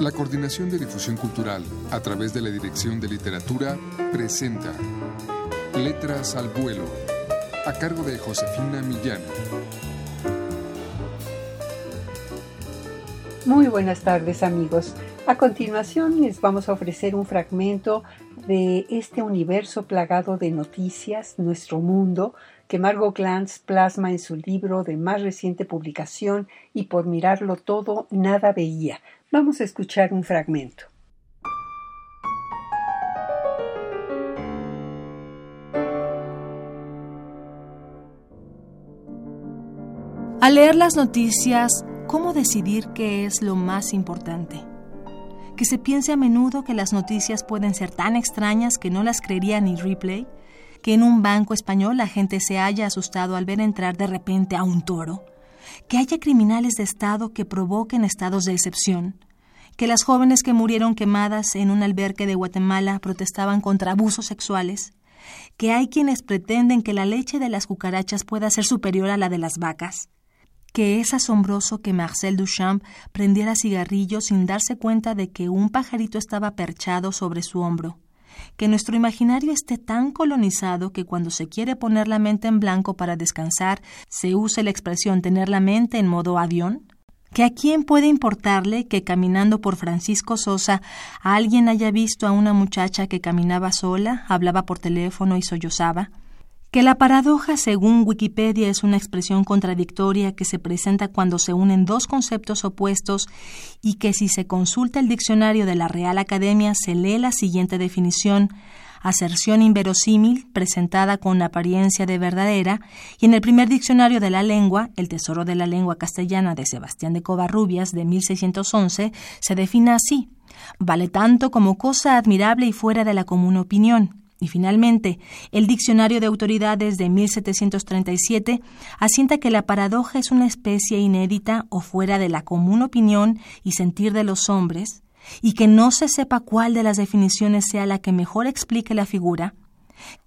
La Coordinación de Difusión Cultural, a través de la Dirección de Literatura, presenta Letras al Vuelo, a cargo de Josefina Millán. Muy buenas tardes amigos. A continuación les vamos a ofrecer un fragmento de este universo plagado de noticias, nuestro mundo, que Margot Glantz plasma en su libro de más reciente publicación y por mirarlo todo nada veía, Vamos a escuchar un fragmento. Al leer las noticias, ¿cómo decidir qué es lo más importante? Que se piense a menudo que las noticias pueden ser tan extrañas que no las creería ni replay, que en un banco español la gente se haya asustado al ver entrar de repente a un toro, que haya criminales de Estado que provoquen estados de excepción, que las jóvenes que murieron quemadas en un albergue de Guatemala protestaban contra abusos sexuales, que hay quienes pretenden que la leche de las cucarachas pueda ser superior a la de las vacas, que es asombroso que Marcel Duchamp prendiera cigarrillos sin darse cuenta de que un pajarito estaba perchado sobre su hombro, que nuestro imaginario esté tan colonizado que cuando se quiere poner la mente en blanco para descansar se use la expresión tener la mente en modo avión, que a quién puede importarle que caminando por Francisco Sosa alguien haya visto a una muchacha que caminaba sola, hablaba por teléfono y sollozaba, que la paradoja, según Wikipedia, es una expresión contradictoria que se presenta cuando se unen dos conceptos opuestos y que si se consulta el diccionario de la Real Academia se lee la siguiente definición aserción inverosímil presentada con apariencia de verdadera, y en el primer diccionario de la lengua, El Tesoro de la Lengua Castellana de Sebastián de Covarrubias de 1611, se define así: vale tanto como cosa admirable y fuera de la común opinión. Y finalmente, el Diccionario de Autoridades de 1737 asienta que la paradoja es una especie inédita o fuera de la común opinión y sentir de los hombres, y que no se sepa cuál de las definiciones sea la que mejor explique la figura,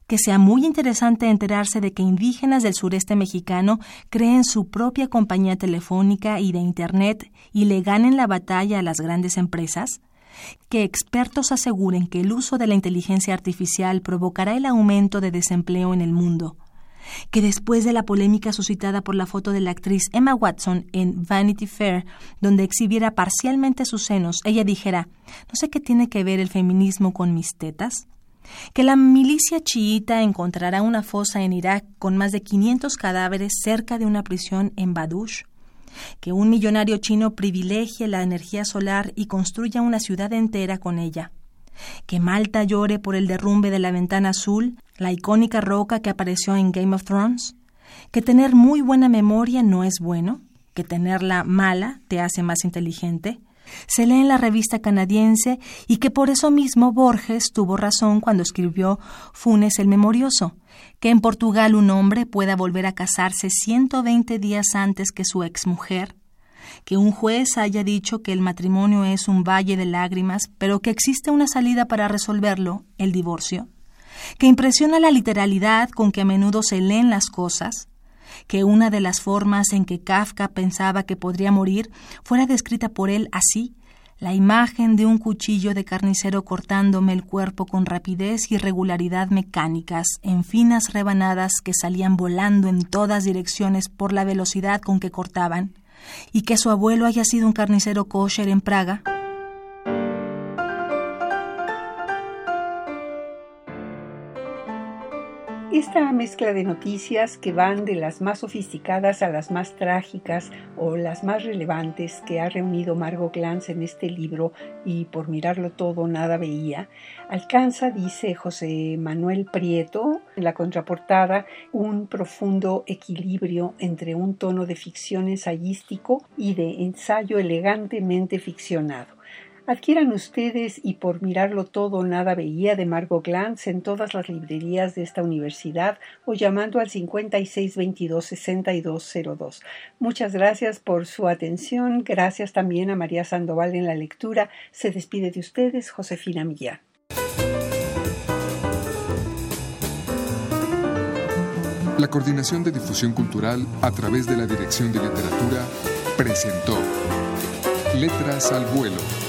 que sea muy interesante enterarse de que indígenas del sureste mexicano creen su propia compañía telefónica y de Internet y le ganen la batalla a las grandes empresas, que expertos aseguren que el uso de la inteligencia artificial provocará el aumento de desempleo en el mundo, que después de la polémica suscitada por la foto de la actriz Emma Watson en Vanity Fair, donde exhibiera parcialmente sus senos, ella dijera, no sé qué tiene que ver el feminismo con mis tetas, que la milicia chiita encontrará una fosa en Irak con más de 500 cadáveres cerca de una prisión en Badush, que un millonario chino privilegie la energía solar y construya una ciudad entera con ella, que Malta llore por el derrumbe de la ventana azul, la icónica roca que apareció en Game of Thrones, que tener muy buena memoria no es bueno, que tenerla mala te hace más inteligente, se lee en la revista canadiense y que por eso mismo Borges tuvo razón cuando escribió Funes el Memorioso, que en Portugal un hombre pueda volver a casarse 120 días antes que su exmujer, que un juez haya dicho que el matrimonio es un valle de lágrimas, pero que existe una salida para resolverlo, el divorcio, que impresiona la literalidad con que a menudo se leen las cosas, que una de las formas en que Kafka pensaba que podría morir fuera descrita por él así, la imagen de un cuchillo de carnicero cortándome el cuerpo con rapidez y regularidad mecánicas, en finas rebanadas que salían volando en todas direcciones por la velocidad con que cortaban, y que su abuelo haya sido un carnicero kosher en Praga, Esta mezcla de noticias que van de las más sofisticadas a las más trágicas o las más relevantes que ha reunido Margot Glantz en este libro y por mirarlo todo nada veía, alcanza, dice José Manuel Prieto, en la contraportada, un profundo equilibrio entre un tono de ficción ensayístico y de ensayo elegantemente ficcionado. Adquieran ustedes y por mirarlo todo nada veía de Margot Glantz en todas las librerías de esta universidad o llamando al 5622-6202. Muchas gracias por su atención. Gracias también a María Sandoval en la lectura. Se despide de ustedes Josefina Millán. La Coordinación de Difusión Cultural a través de la Dirección de Literatura presentó Letras al Vuelo